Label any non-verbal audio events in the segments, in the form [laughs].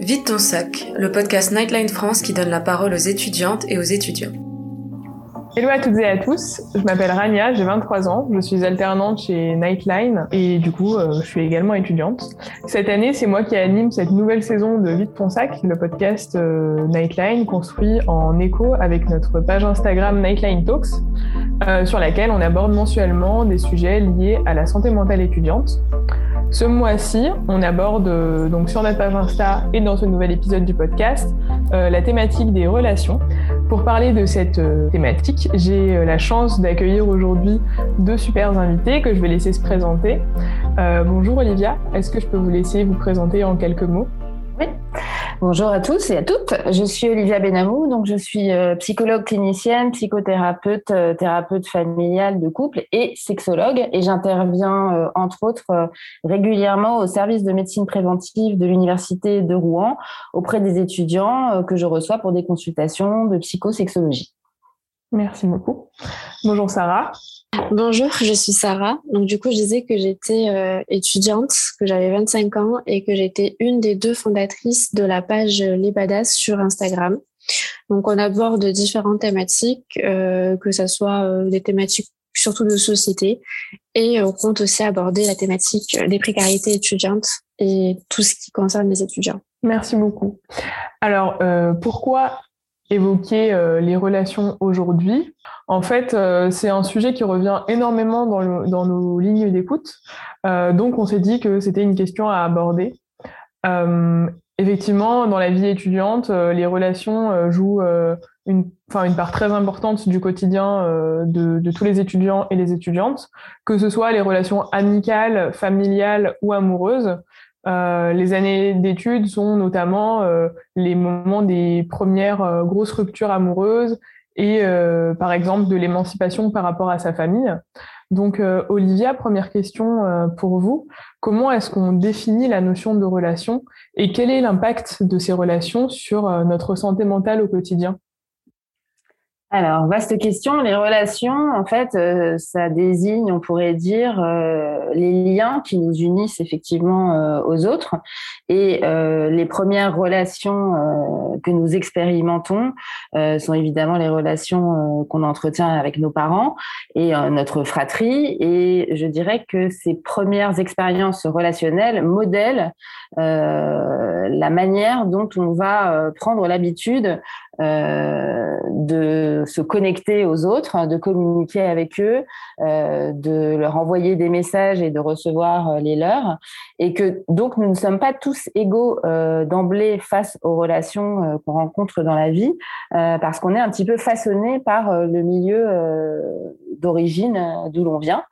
Vite ton sac, le podcast Nightline France qui donne la parole aux étudiantes et aux étudiants. Hello à toutes et à tous, je m'appelle Rania, j'ai 23 ans, je suis alternante chez Nightline et du coup euh, je suis également étudiante. Cette année c'est moi qui anime cette nouvelle saison de Vite ton sac, le podcast euh, Nightline construit en écho avec notre page Instagram Nightline Talks euh, sur laquelle on aborde mensuellement des sujets liés à la santé mentale étudiante. Ce mois-ci, on aborde euh, donc sur notre page Insta et dans ce nouvel épisode du podcast euh, la thématique des relations. Pour parler de cette euh, thématique, j'ai la chance d'accueillir aujourd'hui deux super invités que je vais laisser se présenter. bonjour Olivia, est-ce que je peux vous laisser vous présenter en quelques mots? Oui. Bonjour à tous et à toutes. Je suis Olivia Benamou, donc je suis euh, psychologue clinicienne, psychothérapeute, euh, thérapeute familiale de couple et sexologue. Et j'interviens euh, entre autres régulièrement au service de médecine préventive de l'université de Rouen auprès des étudiants que je reçois pour des consultations de psychosexologie. Merci beaucoup. Bonjour Sarah. Bonjour, je suis Sarah. Donc du coup, je disais que j'étais euh, étudiante, que j'avais 25 ans et que j'étais une des deux fondatrices de la page Les Badass sur Instagram. Donc on aborde différentes thématiques, euh, que ce soit euh, des thématiques surtout de société et on compte aussi aborder la thématique des précarités étudiantes et tout ce qui concerne les étudiants. Merci beaucoup. Alors, pourquoi évoquer euh, les relations aujourd'hui. En fait, euh, c'est un sujet qui revient énormément dans, nos lignes d'écoute. Euh, donc, on s'est dit que c'était une question à aborder. effectivement, dans la vie étudiante, les relations jouent une, une part très importante du quotidien de, tous les étudiants et les étudiantes, que ce soit les relations amicales, familiales ou amoureuses. Euh, les années d'études sont notamment euh, les moments des premières euh, grosses ruptures amoureuses et par exemple de l'émancipation par rapport à sa famille. Donc Olivia, première question pour vous. Comment est-ce qu'on définit la notion de relation et quel est l'impact de ces relations sur notre santé mentale au quotidien? Alors, vaste question. Les relations, en fait, euh, ça désigne, on pourrait dire, euh, les liens qui nous unissent effectivement euh, aux autres. Et les premières relations que nous expérimentons sont évidemment les relations qu'on entretient avec nos parents et notre fratrie. Et je dirais que ces premières expériences relationnelles modèlent la manière dont on va prendre l'habitude euh, de se connecter aux autres, de communiquer avec eux, euh, de leur envoyer des messages et de recevoir euh, les leurs, et que donc nous ne sommes pas tous égaux d'emblée face aux relations qu'on rencontre dans la vie, parce qu'on est un petit peu façonné par le milieu d'origine d'où l'on vient.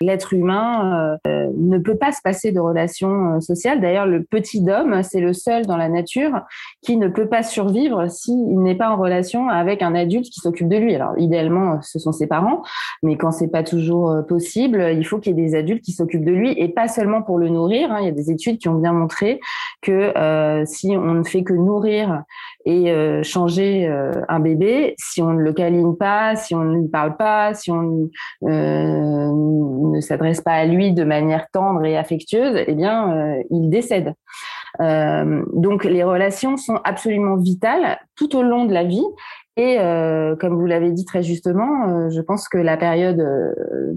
L'être humain euh, ne peut pas se passer de relations euh, sociales. D'ailleurs, le petit homme, c'est le seul dans la nature qui ne peut pas survivre s'il n'est pas en relation avec un adulte qui s'occupe de lui. Alors, idéalement, ce sont ses parents, mais quand c'est pas toujours euh, possible, il faut qu'il y ait des adultes qui s'occupent de lui et pas seulement pour le nourrir. Hein. Il y a des études qui ont bien montré que si on ne fait que nourrir et changer un bébé, si on ne le câline pas, si on ne lui parle pas, si on ne s'adresse pas à lui de manière tendre et affectueuse, eh bien, euh, il décède. Euh, donc, les relations sont absolument vitales tout au long de la vie et euh, comme vous l'avez dit très justement, euh, je pense que la période euh,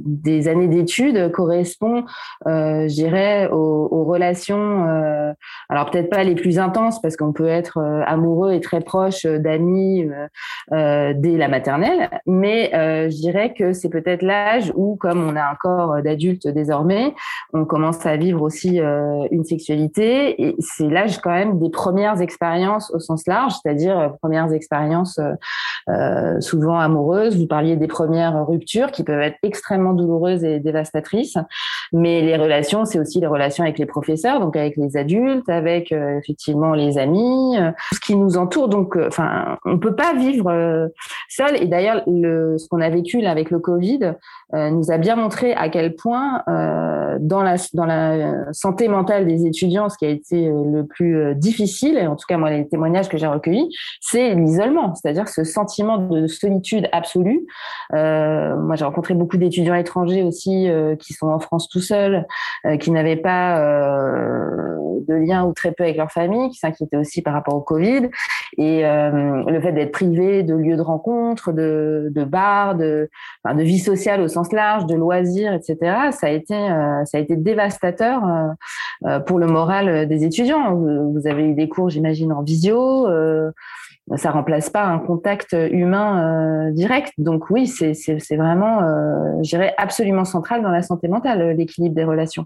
des années d'études correspond, euh, je dirais, aux, aux relations, euh, alors peut-être pas les plus intenses, parce qu'on peut être amoureux et très proche d'amis dès la maternelle, mais je dirais que c'est peut-être l'âge où, comme on a un corps d'adulte désormais, on commence à vivre aussi une sexualité, et c'est l'âge quand même des premières expériences au sens large, c'est-à-dire premières expériences euh, souvent amoureuses. Vous parliez des premières ruptures qui peuvent être extrêmement douloureuses et dévastatrices, mais les relations, c'est aussi les relations avec les professeurs, donc avec les adultes, avec euh, effectivement les amis, euh, ce qui nous entoure. Donc, enfin, on peut pas vivre seul. Et d'ailleurs, le, ce qu'on a vécu là avec le Covid nous a bien montré à quel point dans la dans la santé mentale des étudiants, ce qui a été le plus difficile, et en tout cas moi les témoignages que j'ai recueillis, c'est l'isolement, c'est-à-dire ce sentiment de solitude absolue. moi j'ai rencontré beaucoup d'étudiants étrangers aussi qui sont en France tout seuls, qui n'avaient pas de lien ou très peu avec leur famille, qui s'inquiétaient aussi par rapport au Covid, et le fait d'être privé de lieux de rencontre, de, de bars, de, de vie sociale au sens large, de loisirs, etc. Ça a été, euh, ça a été dévastateur euh, euh, pour le moral des étudiants. Vous avez eu des cours, j'imagine, en visio. ça remplace pas un contact humain direct. Donc oui, c'est vraiment, je dirais, absolument central dans la santé mentale, l'équilibre des relations.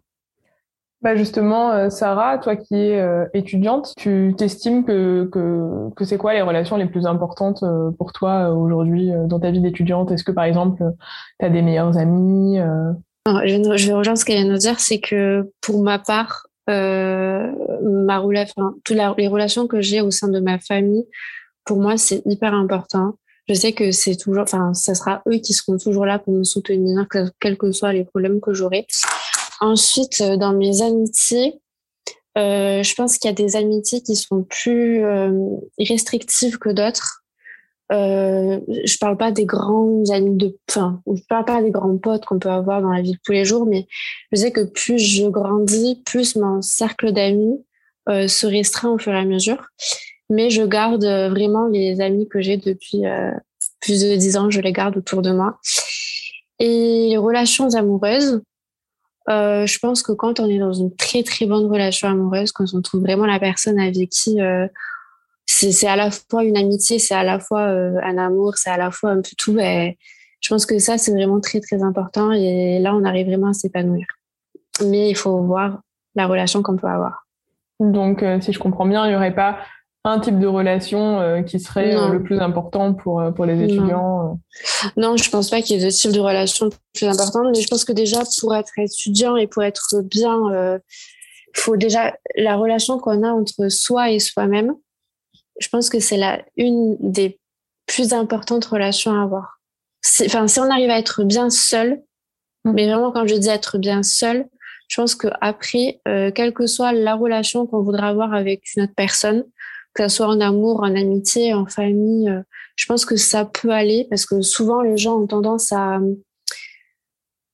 Bah justement, euh, Sarah, toi qui es euh, étudiante, tu t'estimes que, que, que c'est quoi les relations les plus importantes euh, pour toi aujourd'hui dans ta vie d'étudiante? Est-ce que par exemple, tu as des meilleurs amis je, vais rejoindre ce qu'elle vient de dire, c'est que pour ma part, ma relation, toutes les relations que j'ai au sein de ma famille, pour moi, c'est hyper important. Je sais que c'est toujours, enfin, ça sera eux qui seront toujours là pour me soutenir, quels que soient les problèmes que j'aurai. Ensuite, euh, dans mes amitiés, euh, je pense qu'il y a des amitiés qui sont plus euh, restrictives que d'autres. Euh, je parle pas des grands amis de, enfin, je parle pas des grands potes qu'on peut avoir dans la vie de tous les jours, mais je sais que plus je grandis, plus mon cercle d'amis euh, se restreint au fur et à mesure. Mais je garde vraiment les amis que j'ai depuis plus de dix ans, je les garde autour de moi. Et les relations amoureuses, euh, je pense que quand on est dans une très très bonne relation amoureuse, quand on trouve vraiment la personne avec qui euh, c'est à la fois une amitié, c'est à la fois euh, un amour, c'est à la fois un peu tout, et je pense que ça c'est vraiment très très important et là on arrive vraiment à s'épanouir. Mais il faut voir la relation qu'on peut avoir. Donc si je comprends bien, il n'y aurait pas un type de relation euh, qui serait euh, le plus important pour, euh, pour les étudiants Non, je pense pas qu'il y ait de type de relation plus important, mais je pense que déjà pour être étudiant et pour être bien, il faut déjà la relation qu'on a entre soi et soi-même. Je pense que c'est la une des plus importantes relations à avoir. Enfin, si on arrive à être bien seul, mm. mais vraiment quand je dis être bien seul, je pense que après, quelle que soit la relation qu'on voudra avoir avec une autre personne, que ce soit en amour, en amitié, en famille, euh, je pense que ça peut aller parce que souvent les gens ont tendance à,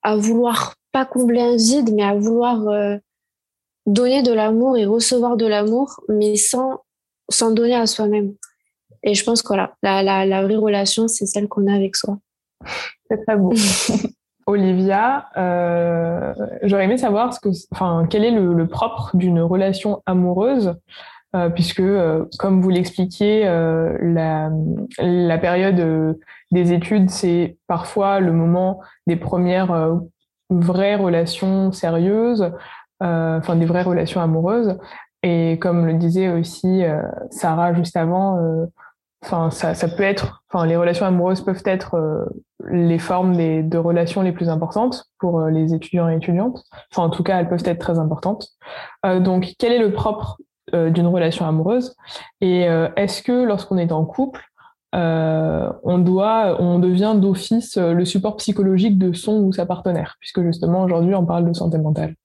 à vouloir pas combler un vide, mais à vouloir euh, donner de l'amour et recevoir de l'amour, mais sans, sans donner à soi-même. Et je pense que voilà, la, la, la vraie relation, c'est celle qu'on a avec soi. C'est très beau. [laughs] Olivia, euh, j'aurais aimé savoir ce que, enfin, quel est le, le propre d'une relation amoureuse euh, puisque, euh, comme vous l'expliquiez, la, la, période des études, c'est parfois le moment des premières vraies relations sérieuses, enfin des vraies relations amoureuses. Et comme le disait aussi Sarah juste avant, enfin ça, ça, peut être, enfin les relations amoureuses peuvent être les formes des, de relations les plus importantes pour les étudiants et étudiantes. Enfin en tout cas, elles peuvent être très importantes. donc quel est le propre euh, d'une relation amoureuse? Et euh, est-ce que lorsqu'on est en couple, euh, on doit, on devient d'office le support psychologique de son ou sa partenaire, puisque justement aujourd'hui on parle de santé mentale.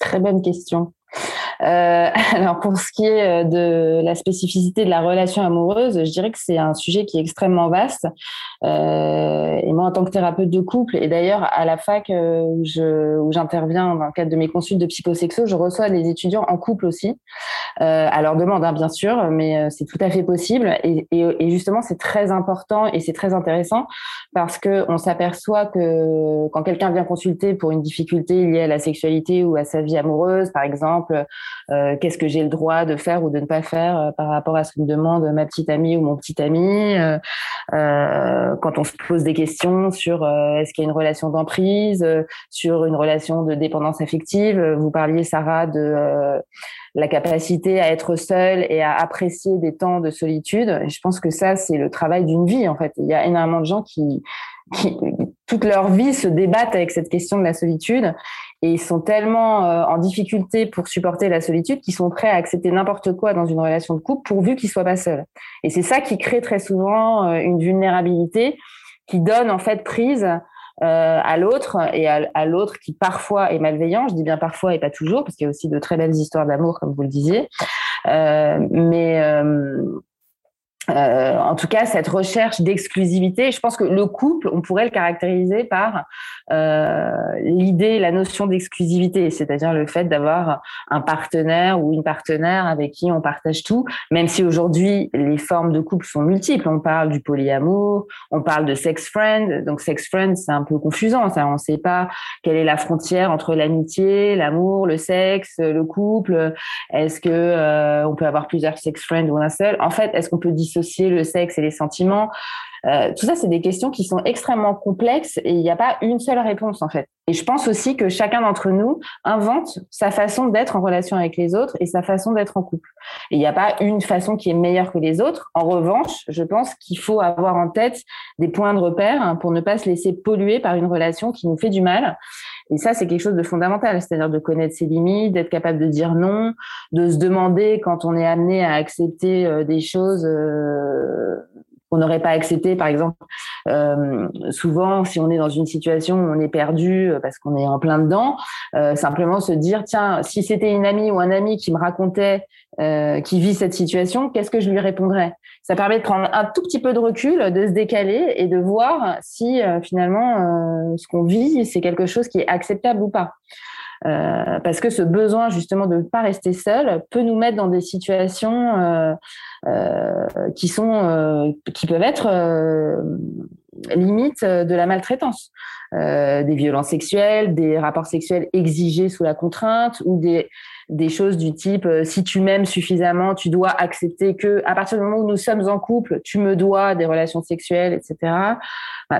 Très bonne question. Euh, [laughs] alors pour ce qui est euh, de la spécificité de la relation amoureuse, je dirais que c'est un sujet qui est extrêmement vaste. Euh, et moi, en tant que thérapeute de couple, et d'ailleurs à la fac euh, où, je, où j'interviens dans le cadre de mes consultes de psychosexo, je reçois des étudiants en couple aussi, euh, à leur demande hein, bien sûr, mais c'est tout à fait possible. Et, et, et justement, c'est très important et c'est très intéressant parce que on s'aperçoit que quand quelqu'un vient consulter pour une difficulté liée à la sexualité ou à sa vie amoureuse, par exemple, euh, qu'est-ce que j'ai le droit de faire ou de ne pas faire euh, par rapport à ce que me demande ma petite amie ou mon petit ami. Euh, quand on se pose des questions sur est-ce qu'il y a une relation d'emprise, sur une relation de dépendance affective. Vous parliez, Sarah, de la capacité à être seule et à apprécier des temps de solitude. je pense que ça, c'est le travail d'une vie, en fait. Il y a énormément de gens qui, qui, toute leur vie, se débattent avec cette question de la solitude et sont tellement euh, en difficulté pour supporter la solitude qu'ils sont prêts à accepter n'importe quoi dans une relation de couple pourvu qu'ils soient pas seuls. Et c'est ça qui crée très souvent euh, une vulnérabilité qui donne en fait prise à l'autre et à, l'autre qui parfois est malveillant. Je dis bien parfois et pas toujours, parce qu'il y a aussi de très belles histoires d'amour, comme vous le disiez. mais euh, en tout cas, cette recherche d'exclusivité, je pense que le couple, on pourrait le caractériser par euh, l'idée, la notion d'exclusivité, c'est-à-dire le fait d'avoir un partenaire ou une partenaire avec qui on partage tout, même si aujourd'hui les formes de couple sont multiples. On parle du polyamour, on parle de sex friend. Donc sex friend, c'est un peu confusant. On ne sait pas quelle est la frontière entre l'amitié, l'amour, le sexe, le couple. Est-ce que euh, on peut avoir plusieurs sex friends ou un seul? En fait, est-ce qu'on peut dissocier le sexe et les sentiments. Euh, tout ça, c'est des questions qui sont extrêmement complexes et il n'y a pas une seule réponse en fait. Et je pense aussi que chacun d'entre nous invente sa façon d'être en relation avec les autres et sa façon d'être en couple. Il n'y a pas une façon qui est meilleure que les autres. En revanche, je pense qu'il faut avoir en tête des points de repère hein, pour ne pas se laisser polluer par une relation qui nous fait du mal. Et ça, c'est quelque chose de fondamental, c'est-à-dire de connaître ses limites, d'être capable de dire non, de se demander quand on est amené à accepter euh, des choses euh, qu'on n'aurait pas accepté. Par exemple, euh, souvent, si on est dans une situation où on est perdu parce qu'on est en plein dedans, simplement se dire tiens, si c'était une amie ou un ami qui me racontait euh, qui vit cette situation, qu'est-ce que je lui répondrais? Ça permet de prendre un tout petit peu de recul, de se décaler et de voir si euh, finalement euh, ce qu'on vit, c'est quelque chose qui est acceptable ou pas. Parce que ce besoin justement de ne pas rester seul peut nous mettre dans des situations qui sont qui peuvent être limite de la maltraitance, des violences sexuelles, des rapports sexuels exigés sous la contrainte ou des des choses du type euh, si tu m'aimes suffisamment, tu dois accepter que à partir du moment où nous sommes en couple, tu me dois des relations sexuelles, etc.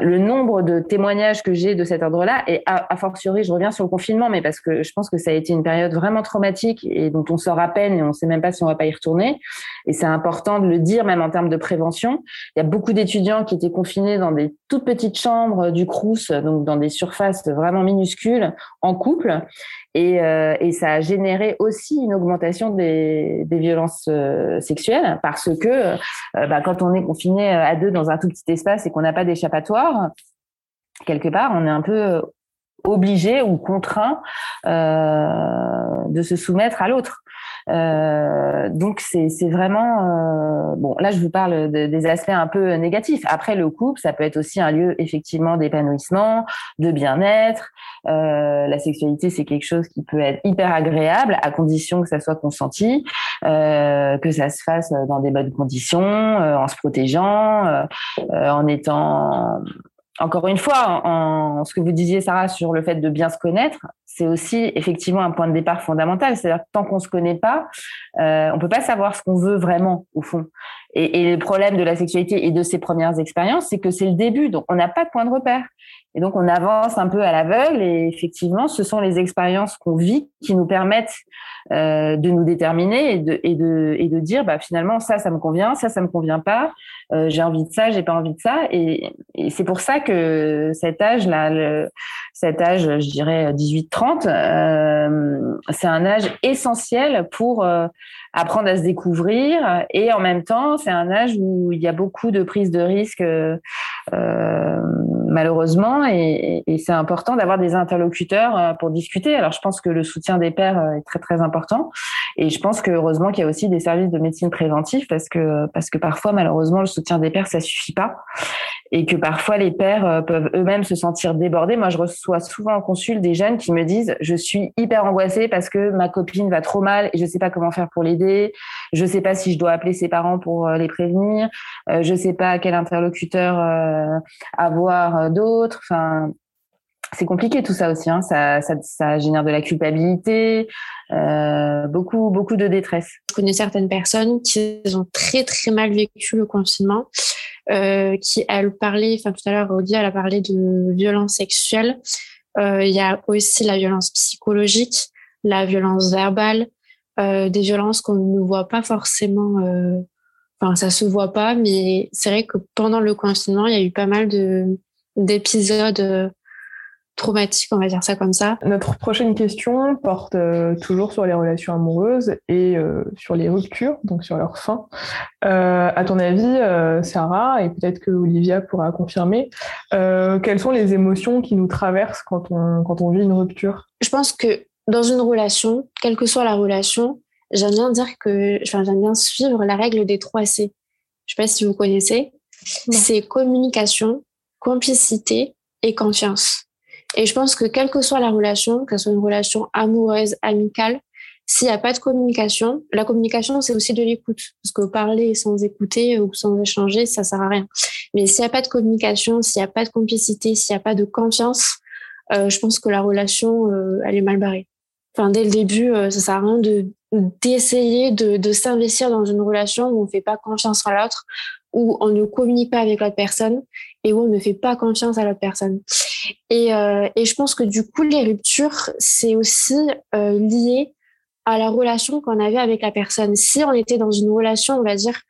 le nombre de témoignages que j'ai de cet ordre-là, et a, fortiori, je reviens sur le confinement, mais parce que je pense que ça a été une période vraiment traumatique et dont on sort à peine et on ne sait même pas si on va pas y retourner. Et c'est important de le dire, même en termes de prévention. Il y a beaucoup d'étudiants qui étaient confinés dans des toutes petites chambres du Crous, donc dans des surfaces vraiment minuscules, en couple. Et, euh, et, ça a généré aussi une augmentation des, des violences euh, sexuelles parce que euh, bah, quand on est confiné à deux dans un tout petit espace et qu'on n'a pas d'échappatoire, quelque part, on est un peu obligé ou contraint de se soumettre à l'autre. Euh, donc c'est vraiment euh, bon. Là, je vous parle des aspects un peu négatifs. Après, le couple, ça peut être aussi un lieu effectivement d'épanouissement, de bien-être. Euh, la sexualité, c'est quelque chose qui peut être hyper agréable à condition que ça soit consenti, que ça se fasse dans des bonnes conditions, en se protégeant, en étant encore une fois, en, ce que vous disiez, Sarah, sur le fait de bien se connaître, c'est aussi effectivement un point de départ fondamental. C'est-à-dire tant qu'on se connaît pas, euh, on peut pas savoir ce qu'on veut vraiment au fond. Et, et le problème de la sexualité et de ses premières expériences, c'est que c'est le début, donc on n'a pas de point de repère. Et donc on avance un peu à l'aveugle. Et effectivement, ce sont les expériences qu'on vit qui nous permettent euh, de nous déterminer et de, et de, et de dire bah, finalement ça, ça me convient, ça, ça me convient pas, euh, j'ai envie de ça, j'ai pas envie de ça. Et, c'est pour ça que cet âge-là, cet âge, je dirais 18-30, euh, c'est un âge essentiel pour apprendre à se découvrir et en même temps, c'est un âge où il y a beaucoup de prise de risque. Malheureusement, et, et c'est important d'avoir des interlocuteurs euh, pour discuter. Alors, je pense que le soutien des pères euh, est très très important, et je pense que heureusement qu'il y a aussi des services de médecine préventive parce que parce que parfois, malheureusement, le soutien des pères ça suffit pas, et que parfois les pères euh, peuvent eux-mêmes se sentir débordés. Moi, je reçois souvent en consul des jeunes qui me disent je suis hyper angoissée parce que ma copine va trop mal et je sais pas comment faire pour l'aider, je sais pas si je dois appeler ses parents pour les prévenir, je sais pas quel interlocuteur avoir euh, d'autres. Enfin, c'est compliqué tout ça aussi. Hein. Ça, ça, génère de la culpabilité, euh, beaucoup, beaucoup de détresse. Je connais certaines personnes qui ont très très mal vécu le confinement, euh, qui elle parlait, enfin tout à l'heure Audia elle a parlé de violence sexuelle. Il y a aussi la violence psychologique, la violence verbale, des violences qu'on ne voit pas forcément. Enfin, ça se voit pas, mais c'est vrai que pendant le confinement, il y a eu pas mal de d'épisodes traumatique, on va dire ça comme ça. Notre prochaine question porte euh, toujours sur les relations amoureuses et euh, sur les ruptures, donc sur leur fin. Euh, à ton avis, Sarah, et peut-être que Olivia pourra confirmer, quelles sont les émotions qui nous traversent quand on, quand on vit une rupture? Je pense que dans une relation, quelle que soit la relation, j'aime bien dire que, enfin, j'aime bien suivre la règle des trois C. Je sais pas si vous connaissez. C'est communication, complicité et confiance. Et je pense que quelle que soit la relation, que ce soit une relation amoureuse, amicale, s'il n'y a pas de communication, la communication, c'est aussi de l'écoute. Parce que parler sans écouter ou sans échanger, ça sert à rien. Mais s'il n'y a pas de communication, s'il n'y a pas de complicité, s'il n'y a pas de confiance, euh, je pense que la relation, euh, elle est mal barrée. Enfin, dès le début, euh, ça sert à rien de d'essayer de, de s'investir dans une relation où on ne fait pas confiance à l'autre, où on ne communique pas avec l'autre personne et où on ne fait pas confiance à l'autre personne. Et, euh, et, je pense que du coup, les ruptures, c'est aussi euh, lié à la relation qu'on avait avec la personne. Si on était dans une relation, on va dire,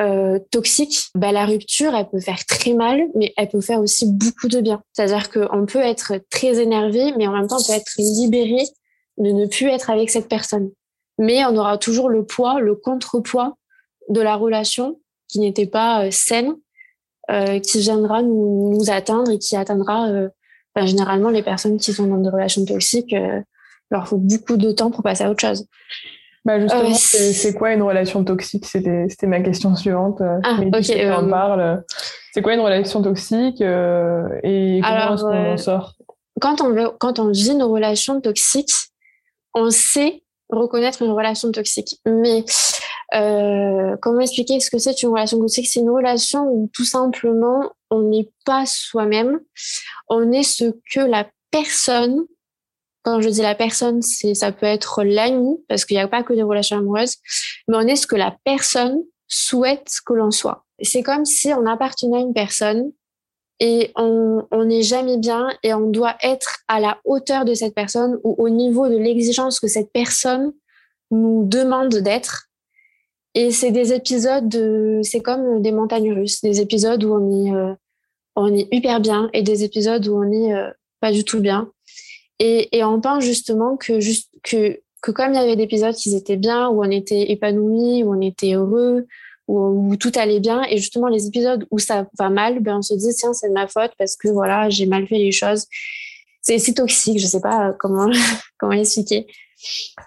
euh, toxique, bah, la rupture, elle peut faire très mal, mais elle peut faire aussi beaucoup de bien. C'est-à-dire qu'on peut être très énervé, mais en même temps, on peut être libéré de ne plus être avec cette personne. Mais on aura toujours le poids, le contrepoids de la relation qui n'était pas saine, euh, qui viendra nous, nous, atteindre et qui atteindra euh, ben, généralement les personnes qui sont dans des relations toxiques. leur faut beaucoup de temps pour passer à autre chose. Bah justement, c'est quoi une relation toxique? C'était ma question suivante. Ah, ok. en parle. C'est quoi une relation toxique et comment est-ce qu'on en sort? quand on, veut, quand on vit une relation toxique, on sait reconnaître une relation toxique. Mais euh, comment expliquer ce que c'est une relation toxique? C'est une relation où tout simplement on n'est pas soi-même, on est ce que la personne, quand je dis la personne, c'est ça peut être l'ami parce qu'il n'y a pas que des relations amoureuses, mais on est ce que la personne souhaite que l'on soit. C'est comme si on appartenait à une personne et on n'est jamais bien et on doit être à la hauteur de cette personne ou au niveau de l'exigence que cette personne nous demande d'être et c'est des épisodes, c'est comme des montagnes russes, des épisodes où on est, euh, on est hyper bien et des épisodes où on est euh, pas du tout bien. Et, et on pense justement que, juste, que, que comme il y avait des épisodes qui étaient bien, où on était épanoui, où on était heureux, où, où, tout allait bien, et justement les épisodes où ça va mal, ben on se dit tiens c'est de ma faute parce que voilà j'ai mal fait les choses. C'est toxique, je sais pas comment [laughs] comment expliquer.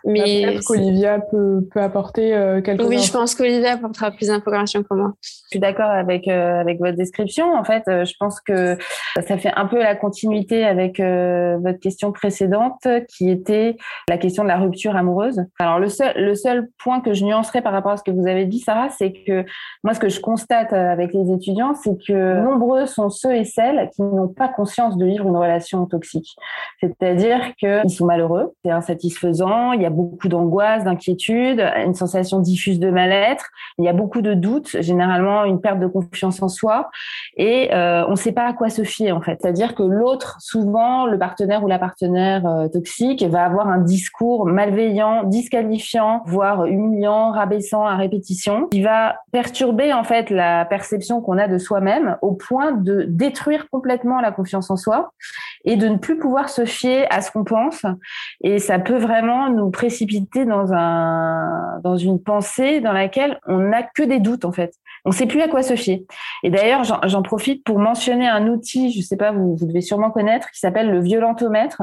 Mais peut-être qu'Olivia peut, peut, apporter euh, quelque chose. Oui, je pense qu'Olivia apportera plus d'informations que moi. Je suis d'accord avec euh, avec votre description. En fait, euh, je pense que ça fait un peu la continuité avec votre question précédente, qui était la question de la rupture amoureuse. Alors le seul le seul point que je nuancerais par rapport à ce que vous avez dit, Sarah, c'est que moi, ce que je constate avec les étudiants, c'est que nombreux sont ceux et celles qui n'ont pas conscience de vivre une relation toxique. C'est-à-dire qu'ils sont malheureux, c'est insatisfaisant il y a beaucoup d'angoisse, d'inquiétude, une sensation diffuse de mal-être, il y a beaucoup de doutes, généralement une perte de confiance en soi, et euh, on ne sait pas à quoi se fier en fait. C'est-à-dire que l'autre, souvent le partenaire ou la partenaire euh, toxique, va avoir un discours malveillant, disqualifiant, voire humiliant, rabaissant à répétition, qui va perturber en fait la perception qu'on a de soi-même au point de détruire complètement la confiance en soi et de ne plus pouvoir se fier à ce qu'on pense. Et ça peut vraiment nous précipiter dans un dans une pensée dans laquelle on n'a que des doutes en fait. On ne sait plus à quoi se fier. Et d'ailleurs, j'en profite pour mentionner un outil, je ne sais pas, vous, vous devez sûrement connaître, qui s'appelle le violentomètre.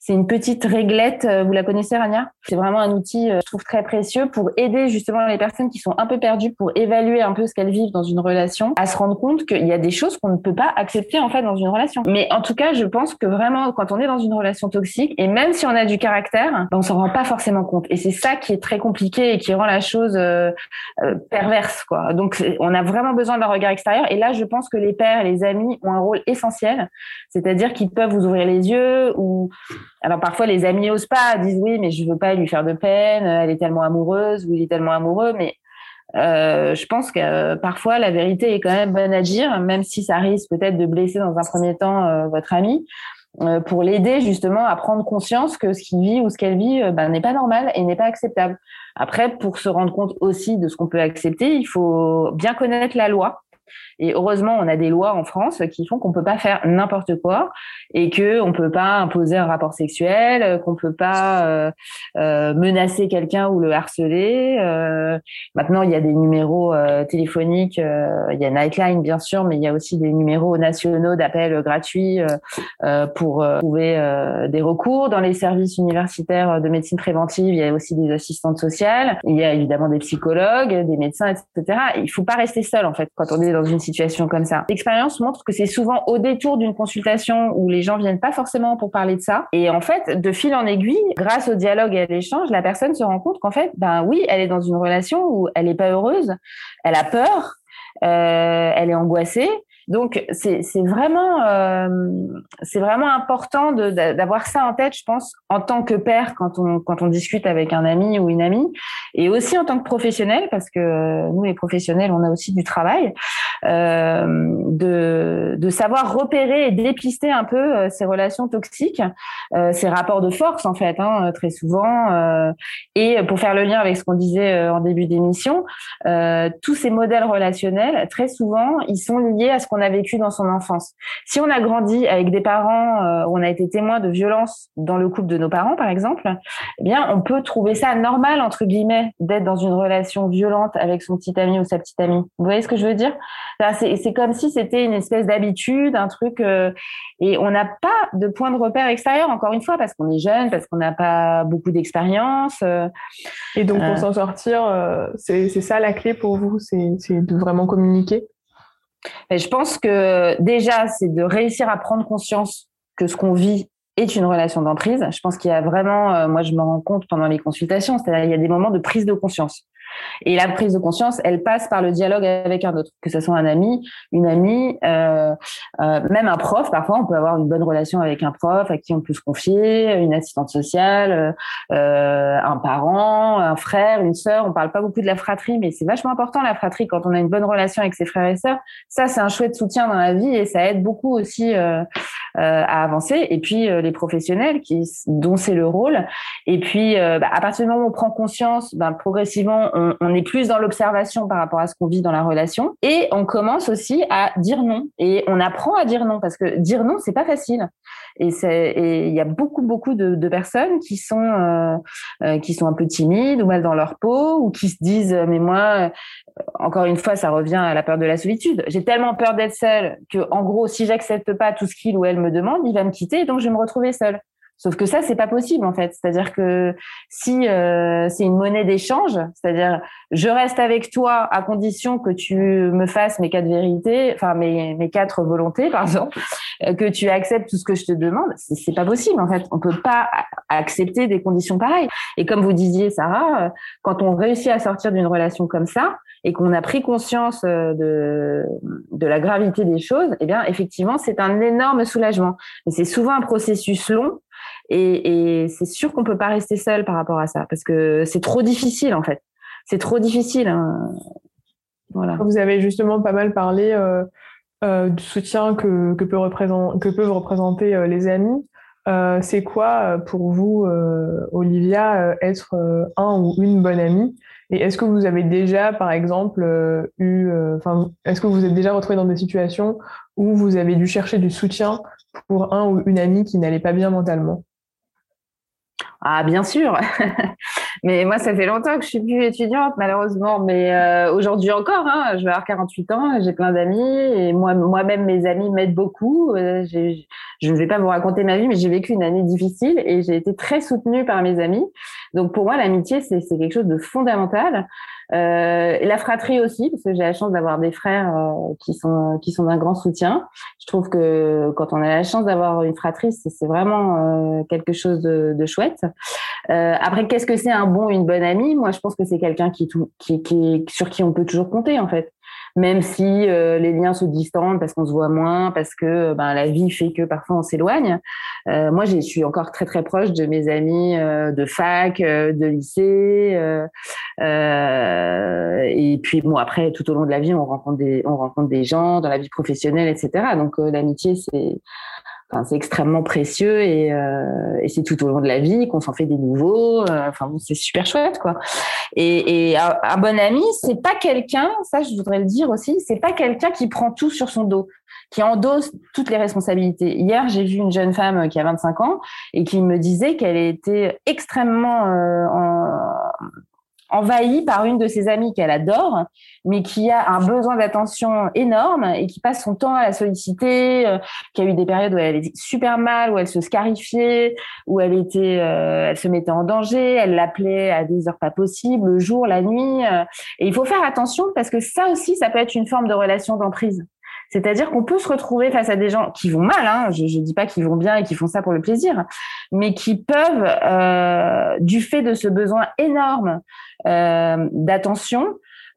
C'est une petite réglette, euh, vous la connaissez Rania? C'est vraiment un outil, euh, je trouve, très précieux pour aider justement les personnes qui sont un peu perdues, pour évaluer un peu ce qu'elles vivent dans une relation, à se rendre compte qu'il y a des choses qu'on ne peut pas accepter en fait dans une relation. Mais en tout cas, je pense que vraiment, quand on est dans une relation toxique, et même si on a du caractère, ben, on s'en rend pas forcément compte. Et c'est ça qui est très compliqué et qui rend la chose euh, perverse, quoi. Donc, on a vraiment besoin d'un regard extérieur. Et là, je pense que les pères et les amis ont un rôle essentiel, c'est-à-dire qu'ils peuvent vous ouvrir les yeux ou alors parfois les amis osent pas, disent oui, mais je veux pas lui faire de peine, elle est tellement amoureuse ou il est tellement amoureux, mais euh, je pense que euh, parfois la vérité est quand même bonne à dire, même si ça risque peut-être de blesser dans un premier temps euh, votre ami, pour l'aider justement à prendre conscience que ce qu'il vit ou ce qu'elle vit ben, n'est pas normal et n'est pas acceptable. Après, pour se rendre compte aussi de ce qu'on peut accepter, il faut bien connaître la loi Et heureusement, on a des lois en France qui font qu'on peut pas faire n'importe quoi et que on peut pas imposer un rapport sexuel, qu'on peut pas euh, euh, menacer quelqu'un ou le harceler. Euh, maintenant, il y a des numéros euh, téléphoniques, euh, il y a Nightline bien sûr, mais il y a aussi des numéros nationaux d'appel gratuits pour trouver des recours dans les services universitaires de médecine préventive. Il y a aussi des assistantes sociales, il y a évidemment des psychologues, des médecins, etc. Il faut pas rester seul en fait quand on est dans une situation comme ça. L'expérience montre que c'est souvent au détour d'une consultation où les gens viennent pas forcément pour parler de ça. Et en fait, de fil en aiguille, grâce au dialogue et à l'échange, la personne se rend compte qu'en fait, ben oui, elle est dans une relation où elle est pas heureuse, elle a peur, euh, elle est angoissée, donc c'est vraiment euh, c'est vraiment important d'avoir ça en tête, je pense, en tant que père quand on quand on discute avec un ami ou une amie, et aussi en tant que professionnel parce que euh, nous les professionnels on a aussi du travail euh, de de savoir repérer et dépister un peu euh, ces relations toxiques, euh, ces rapports de force en fait hein, très souvent, euh, et pour faire le lien avec ce qu'on disait en début d'émission, tous ces modèles relationnels très souvent ils sont liés à ce qu'on a vécu dans son enfance. Si on a grandi avec des parents euh, où on a été témoin de violence dans le couple de nos parents, par exemple, eh bien, on peut trouver ça normal entre guillemets d'être dans une relation violente avec son petit ami ou sa petite amie. Vous voyez ce que je veux dire? C'est comme si c'était une espèce d'habitude, un truc, euh, et on n'a pas de point de repère extérieur. Encore une fois, parce qu'on est jeune, parce qu'on n'a pas beaucoup d'expérience. Euh, et donc pour s'en sortir, c'est ça la clé pour vous, c'est de vraiment communiquer? Je pense que déjà, c'est de réussir à prendre conscience que ce qu'on vit est une relation d'emprise. Je pense qu'il y a vraiment, euh, moi je me rends compte pendant les consultations, c'est-à-dire il y a des moments de prise de conscience. Et la prise de conscience, elle passe par le dialogue avec un autre, que ce soit un ami, une amie, euh, euh, même un prof. Parfois, on peut avoir une bonne relation avec un prof à qui on peut se confier, une assistante sociale, euh, un parent, un frère, une sœur. On parle pas beaucoup de la fratrie, mais c'est vachement important la fratrie quand on a une bonne relation avec ses frères et sœurs. Ça, c'est un chouette soutien dans la vie et ça aide beaucoup aussi à avancer. Et puis les professionnels, dont c'est le rôle. Et puis, bah, à partir du moment où on prend conscience, ben, progressivement, on, est plus dans l'observation par rapport à ce qu'on vit dans la relation. Et on commence aussi à dire non. Et on apprend à dire non parce que dire non c'est pas facile. Et il y a beaucoup beaucoup de, personnes qui sont euh, euh, qui sont un peu timides ou mal dans leur peau ou qui se disent mais moi encore une fois ça revient à la peur de la solitude. J'ai tellement peur d'être seule que en gros si j'accepte pas tout ce qu'il ou elle me demande il va me quitter donc je vais me retrouver seule Sauf que ça, c'est pas possible en fait. C'est-à-dire que si euh, c'est une monnaie d'échange, c'est-à-dire je reste avec toi à condition que tu me fasses mes quatre vérités, enfin mes, quatre volontés, pardon, euh, que tu acceptes tout ce que je te demande, c'est pas possible en fait. On peut pas accepter des conditions pareilles. Et comme vous disiez, Sarah, euh, quand on réussit à sortir d'une relation comme ça et qu'on a pris conscience de de la gravité des choses, eh bien effectivement, c'est un énorme soulagement. Mais c'est souvent un processus long et, et c'est sûr qu'on peut pas rester seul par rapport à ça parce que c'est trop difficile en fait. C'est trop difficile. Hein. Voilà. Vous avez justement pas mal parlé euh, euh, du soutien que, que, peut représenter, que peuvent représenter euh, les amis. Euh, c'est quoi euh, pour vous, Olivia, être un ou une bonne amie? Et est-ce que vous avez déjà, par exemple, eu, enfin, est-ce que vous êtes déjà retrouvé dans des situations où vous avez dû chercher du soutien pour un ou une amie qui n'allait pas bien mentalement? Ah, bien sûr. [laughs] mais moi, ça fait longtemps que je suis plus étudiante, malheureusement. Mais euh, aujourd'hui encore, hein, je vais avoir 48 ans, j'ai plein d'amis et moi, moi-même, mes amis m'aident beaucoup. Euh, je ne vais pas vous raconter ma vie, mais j'ai vécu une année difficile et j'ai été très soutenue par mes amis. Donc pour moi, l'amitié, c'est quelque chose de fondamental. Euh, la fratrie aussi, parce que j'ai la chance d'avoir des frères euh, qui sont qui sont d'un grand soutien. Je trouve que quand on a la chance d'avoir une fratrie, c'est vraiment euh, quelque chose de, de chouette. Euh, après, qu'est-ce que c'est un bon, une bonne amie? Moi, je pense que c'est quelqu'un qui, qui, qui, sur qui on peut toujours compter en fait même si euh, les liens se distendent parce qu'on se voit moins, parce que ben, la vie fait que parfois on s'éloigne. Euh, moi, je suis encore très très proche de mes amis euh, de fac, de lycée, et puis bon après tout au long de la vie, on rencontre des on rencontre des gens dans la vie professionnelle, etc. Donc l'amitié c'est Enfin, c'est extrêmement précieux et, euh, et c'est tout au long de la vie qu'on s'en fait des nouveaux. Euh, enfin, bon, c'est super chouette, quoi. Et, et un, bon ami, c'est pas quelqu'un, ça je voudrais le dire aussi, c'est pas quelqu'un qui prend tout sur son dos, qui endosse toutes les responsabilités. Hier, j'ai vu une jeune femme qui a 25 ans et qui me disait qu'elle était extrêmement euh, en, envahie par une de ses amies qu'elle adore, mais qui a un besoin d'attention énorme et qui passe son temps à la solliciter, euh, qui a eu des périodes où elle était super mal, où elle se scarifiait, où elle était, euh, elle se mettait en danger, elle l'appelait à des heures pas possibles, le jour, la nuit. Euh. et il faut faire attention parce que ça aussi, ça peut être une forme de relation d'emprise. C'est-à-dire qu'on peut se retrouver face à des gens qui vont mal, hein, je ne dis pas qu'ils vont bien et qui font ça pour le plaisir, mais qui peuvent, euh, du fait de ce besoin énorme d'attention,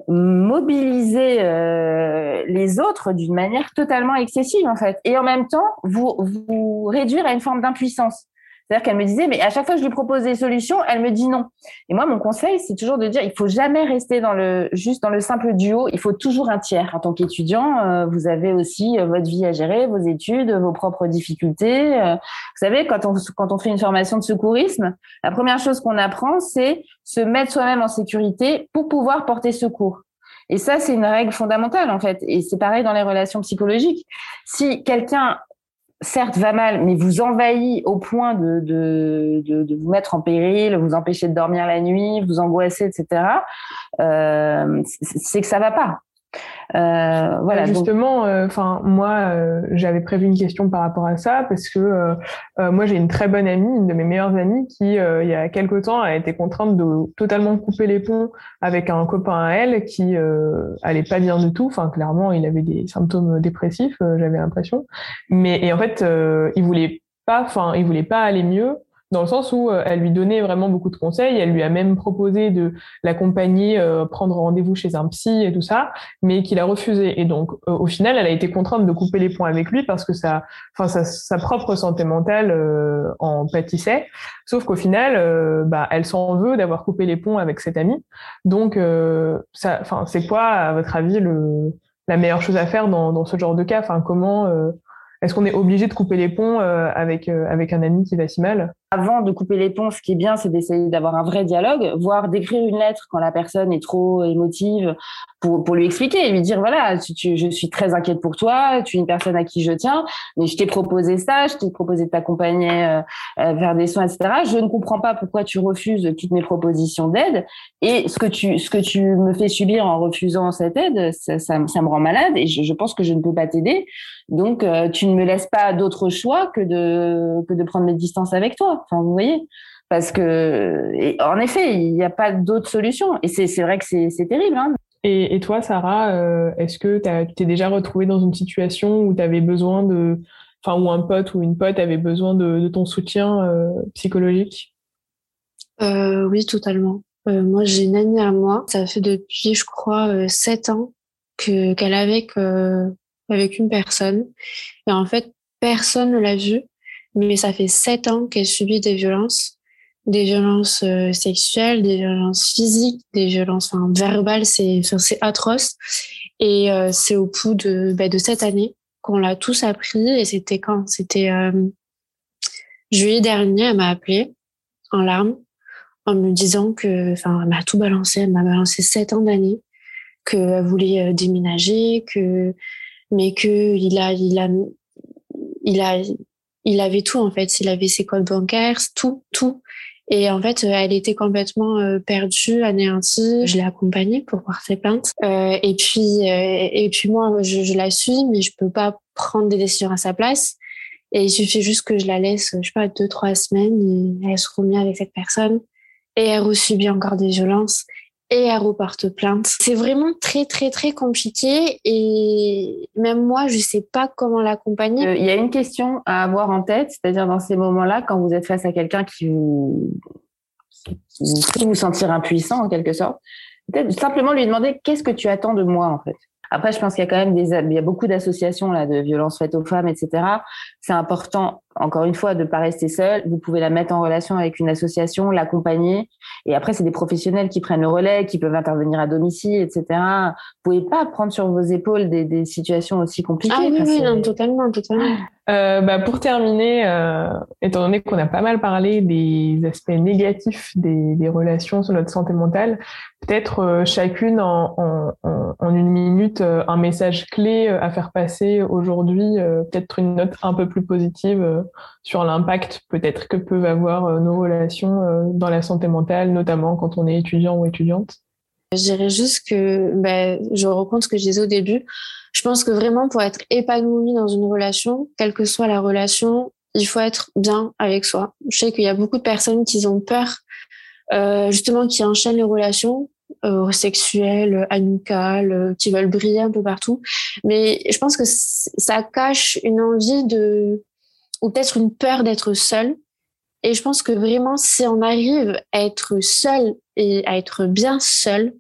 mobiliser euh, les autres d'une manière totalement excessive en fait, et en même temps vous vous réduire à une forme d'impuissance. C'est-à-dire qu'elle me disait, mais à chaque fois que je lui propose des solutions, elle me dit non. Et moi, mon conseil, c'est toujours de dire, il faut jamais rester dans le juste dans le simple duo. Il faut toujours un tiers. En tant qu'étudiant, euh, vous avez aussi euh, votre vie à gérer, vos études, vos propres difficultés. Euh, vous savez, quand on quand on fait une formation de secourisme, la première chose qu'on apprend, c'est se mettre soi-même en sécurité pour pouvoir porter secours. Et ça, c'est une règle fondamentale, en fait. Et c'est pareil dans les relations psychologiques. Si quelqu'un certes va mal, mais vous envahit au point de, de, de, vous mettre en péril, vous empêcher de dormir la nuit, vous angoisser, etc., euh, c'est que ça va pas. Euh, voilà. Justement, euh, enfin moi, euh, j'avais prévu une question par rapport à ça parce que moi j'ai une très bonne amie, une de mes meilleures amies, qui il y a quelque temps a été contrainte de totalement couper les ponts avec un copain à elle qui allait pas bien du tout. Enfin clairement, il avait des symptômes dépressifs, j'avais l'impression. Mais et en fait, il voulait pas, enfin il voulait pas aller mieux dans le sens où euh, elle lui donnait vraiment beaucoup de conseils. Elle lui a même proposé de l'accompagner, euh, prendre rendez-vous chez un psy et tout ça, mais qu'il a refusé. Et donc, euh, au final, elle a été contrainte de couper les ponts avec lui parce que sa, enfin, sa, sa propre santé mentale en pâtissait. Sauf qu'au final, bah, elle s'en veut d'avoir coupé les ponts avec cette amie. Donc, ça, enfin, c'est quoi, à votre avis, le, la meilleure chose à faire dans, dans ce genre de cas? Enfin, comment est-ce qu'on est obligé de couper les ponts avec avec un ami qui va si mal? Avant de couper les ponts, ce qui est bien, c'est d'essayer d'avoir un vrai dialogue, voire d'écrire une lettre quand la personne est trop émotive pour, pour lui expliquer et lui dire voilà, tu, je suis très inquiète pour toi, tu es une personne à qui je tiens, mais je t'ai proposé ça, je t'ai proposé de t'accompagner euh, euh, vers des soins, etc. Je ne comprends pas pourquoi tu refuses toutes mes propositions d'aide et ce que tu ce que tu me fais subir en refusant cette aide, ça, ça, me rend malade et je, je, pense que je ne peux pas t'aider. Donc euh, tu ne me laisses pas d'autre choix que de que de prendre mes distances avec toi. Enfin, vous voyez Parce que, en effet, il n'y a pas d'autre solution. Et c'est vrai que c'est terrible. Hein. Et, toi, Sarah, euh, est-ce que tu t'es déjà retrouvée dans une situation où tu avais besoin de, enfin, où un pote ou une pote avait besoin de, ton soutien euh, psychologique? Euh, Oui, totalement. moi, j'ai une amie à moi. Ça fait depuis, je crois, sept ans que qu'elle est avec avec une personne. Et en fait, personne ne l'a vue mais ça fait sept ans qu'elle subit des violences, des violences euh, sexuelles, des violences physiques, des violences enfin, verbales, c'est c'est atroce. Et euh, c'est au bout de, bah, de cette année qu'on l'a tous appris. Et c'était quand? C'était euh, juillet dernier, elle m'a appelé en larmes en me disant que, enfin, elle m'a tout balancé, elle m'a balancé sept ans d'années, qu'elle voulait déménager, que, mais que il a, il a, il a, il avait tout en fait. Il avait ses codes bancaires, tout, tout. Et en fait, euh, elle était complètement euh, perdue, anéantie. Je l'ai accompagnée pour voir ses plaintes. Euh, et puis, euh, et puis moi, je, je, la suis, mais je peux pas prendre des décisions à sa place. Et il suffit juste que je la laisse, je sais pas, deux, trois semaines, et elle se remet avec cette personne. Et elle resubit encore des violences et elle reporte plainte. C'est vraiment très très très compliqué et même moi je sais pas comment l'accompagner. Euh, il y a une question à avoir en tête, c'est-à-dire dans ces moments-là quand vous êtes face à quelqu'un qui vous fait vous sentir impuissant en quelque sorte, peut-être simplement lui demander qu'est-ce que tu attends de moi en fait? Après, je pense qu'il y a quand même des, il y a beaucoup d'associations là de violences faites aux femmes, etc. C'est important, encore une fois, de pas rester seul. Vous pouvez la mettre en relation avec une association, l'accompagner. Et après, c'est des professionnels qui prennent le relais, qui peuvent intervenir à domicile, etc. Vous pouvez pas prendre sur vos épaules des, des situations aussi compliquées. Ah oui, oui, non, totalement, totalement. Euh, bah, pour terminer, euh, étant donné qu'on a pas mal parlé des aspects négatifs des, des relations sur notre santé mentale, peut-être euh, chacune en, en, en, une minute euh, un message clé à faire passer aujourd'hui, peut-être une note un peu plus positive sur l'impact peut-être que peuvent avoir nos relations dans la santé mentale, notamment quand on est étudiant ou étudiante? Je dirais juste que bah, je reprends ce que je disais au début. Je pense que vraiment pour être épanoui dans une relation, quelle que soit la relation, il faut être bien avec soi. Je sais qu'il y a beaucoup de personnes qui ont peur, euh, justement, qui enchaînent les relations euh, sexuelles, amicales, euh, qui veulent briller un peu partout. Mais je pense que ça cache une envie de, ou peut-être une peur d'être seul. Et je pense que vraiment, si on arrive à être seul et à être bien seul,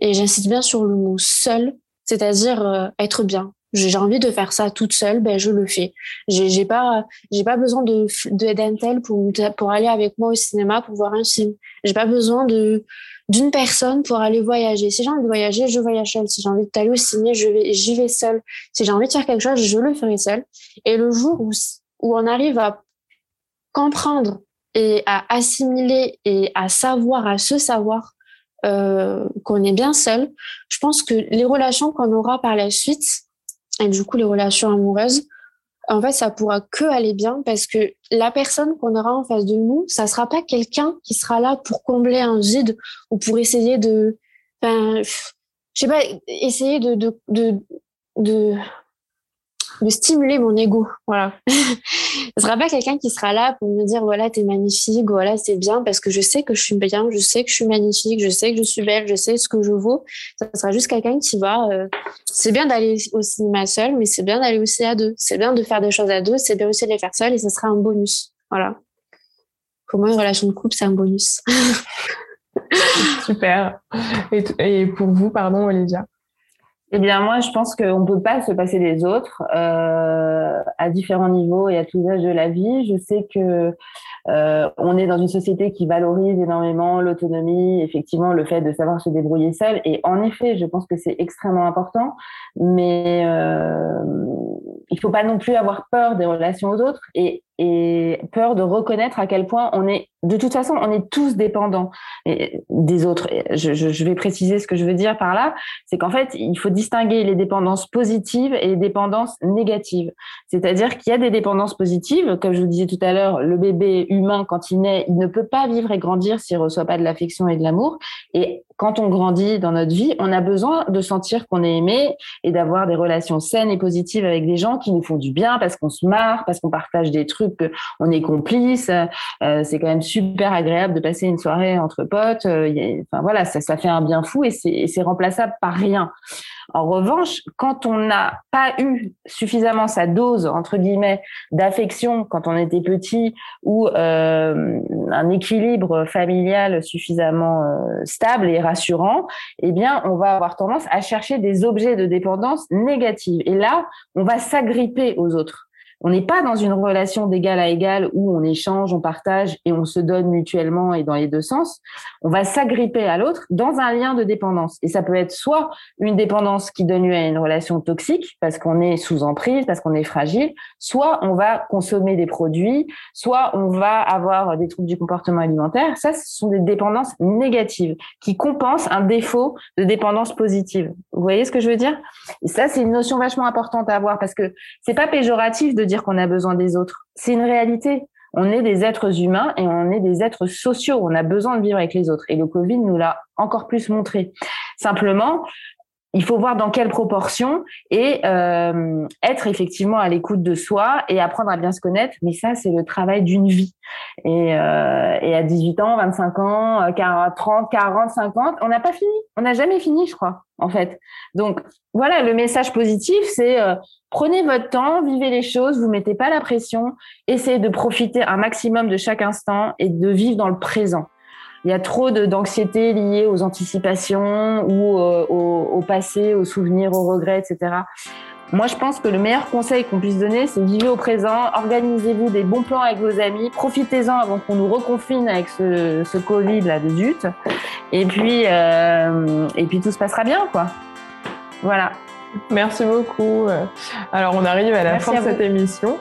et j'insiste bien sur le mot seul, c'est-à-dire euh, être bien. J'ai envie de faire ça toute seule, ben je le fais. J'ai pas, j'ai pas besoin de d'un tel pour pour aller avec moi au cinéma pour voir un film. J'ai pas besoin de d'une personne pour aller voyager. Si j'ai envie de voyager, je voyage seule. Si j'ai envie d'aller au ciné, je vais, j'y vais seule. Si j'ai envie de faire quelque chose, je le ferai seule. Et le jour où, où on arrive à comprendre et à assimiler et à savoir, à se savoir euh, qu'on est bien seul, je pense que les relations qu'on aura par la suite, et du coup les relations amoureuses, en fait, ça pourra que aller bien parce que la personne qu'on aura en face de nous, ça sera pas quelqu'un qui sera là pour combler un vide ou pour essayer de, enfin, je sais pas, essayer de, de stimuler mon ego. Voilà. [laughs] Ce sera pas quelqu'un qui sera là pour me dire voilà, t'es magnifique, voilà, c'est bien parce que je sais que je suis bien, je sais que je suis magnifique, je sais que je suis belle, je sais ce que je vaux. Ça sera juste quelqu'un qui va. Euh, c'est bien d'aller au cinéma seul, mais c'est bien d'aller aussi à deux. C'est bien de faire des choses à deux, c'est bien aussi de les faire seul et ça sera un bonus. Voilà. Pour moi, une relation de couple, c'est un bonus. [laughs] Super. Et pour vous, pardon, Olivia? Eh bien, moi, je pense qu'on ne peut pas se passer des autres euh, à différents niveaux et à tous âges de la vie. Je sais que euh, on est dans une société qui valorise énormément l'autonomie, effectivement, le fait de savoir se débrouiller seul. Et en effet, je pense que c'est extrêmement important. Mais euh, il faut pas non plus avoir peur des relations aux autres et peur de reconnaître à quel point on est de toute façon, on est tous dépendants des autres. Je, je, vais préciser ce que je veux dire par là, c'est qu'en fait, il faut distinguer les dépendances positives et les dépendances négatives. C'est-à-dire qu'il y a des dépendances positives, comme je vous disais tout à l'heure, le bébé humain, quand il naît, il ne peut pas vivre et grandir s'il reçoit pas de l'affection et de l'amour. Et quand on grandit dans notre vie, on a besoin de sentir qu'on est aimé et d'avoir des relations saines et positives avec des gens qui nous font du bien parce qu'on se marre, parce qu'on partage des trucs, on est complice. Euh, c'est quand même super agréable de passer une soirée entre potes. Euh, enfin voilà, ça, ça fait un bien fou et c'est remplaçable par rien. En revanche, quand on n'a pas eu suffisamment sa dose entre guillemets d'affection quand on était petit ou euh, un équilibre familial suffisamment euh, stable et rassurant, eh bien, on va avoir tendance à chercher des objets de dépendance négatives. Et là, on va s'agripper aux autres. On n'est pas dans une relation d'égal à égal où on échange, on partage et on se donne mutuellement et dans les deux sens. On va s'agripper à l'autre dans un lien de dépendance. Et ça peut être soit une dépendance qui donne lieu à une relation toxique parce qu'on est sous emprise, parce qu'on est fragile, soit on va consommer des produits, soit on va avoir des troubles du comportement alimentaire. Ça, ce sont des dépendances négatives qui compensent un défaut de dépendance positive. Vous voyez ce que je veux dire? Et ça, c'est une notion vachement importante à avoir parce que c'est pas péjoratif de dire qu'on a besoin des autres. C'est une réalité. On est des êtres humains et on est des êtres sociaux. On a besoin de vivre avec les autres. Et le Covid nous l'a encore plus montré. Simplement, il faut voir dans quelle proportion et euh, être effectivement à l'écoute de soi et apprendre à bien se connaître. Mais ça, c'est le travail d'une vie. Et, euh, et, à 18 ans, 25 ans, 30, 40, 50, on n'a pas fini. On n'a jamais fini, je crois, en fait. Donc voilà, le message positif, c'est euh, prenez votre temps, vivez les choses, vous mettez pas la pression, essayez de profiter un maximum de chaque instant et de vivre dans le présent. Il y a trop d'anxiété liée aux anticipations ou euh, au, au, passé, aux souvenirs, aux regrets, etc. Moi, je pense que le meilleur conseil qu'on puisse donner, c'est vivre au présent, organisez-vous des bons plans avec vos amis, profitez-en avant qu'on nous reconfine avec ce, ce Covid là de zut, et puis euh, et puis tout se passera bien, quoi. Voilà. Merci beaucoup. Alors, on arrive à la fin de cette émission.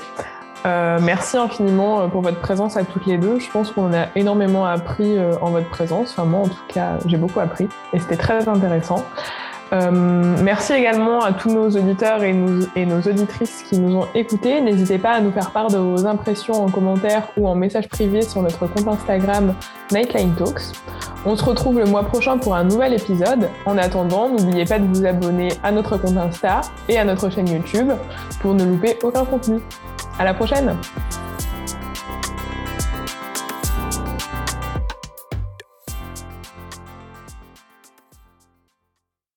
Euh, merci infiniment euh, pour votre présence à toutes les deux. Je pense qu'on a énormément appris euh, en votre présence. Enfin, moi, en tout cas, j'ai beaucoup appris et c'était très intéressant. Euh, merci également à tous nos auditeurs et, et, nos auditrices qui nous ont écoutés. N'hésitez pas à nous faire part de vos impressions en commentaire ou en message privé sur notre compte Instagram Nightline Talks. On se retrouve le mois prochain pour un nouvel épisode. En attendant, n'oubliez pas de vous abonner à notre compte Insta et à notre chaîne YouTube pour ne louper aucun contenu. À la prochaine!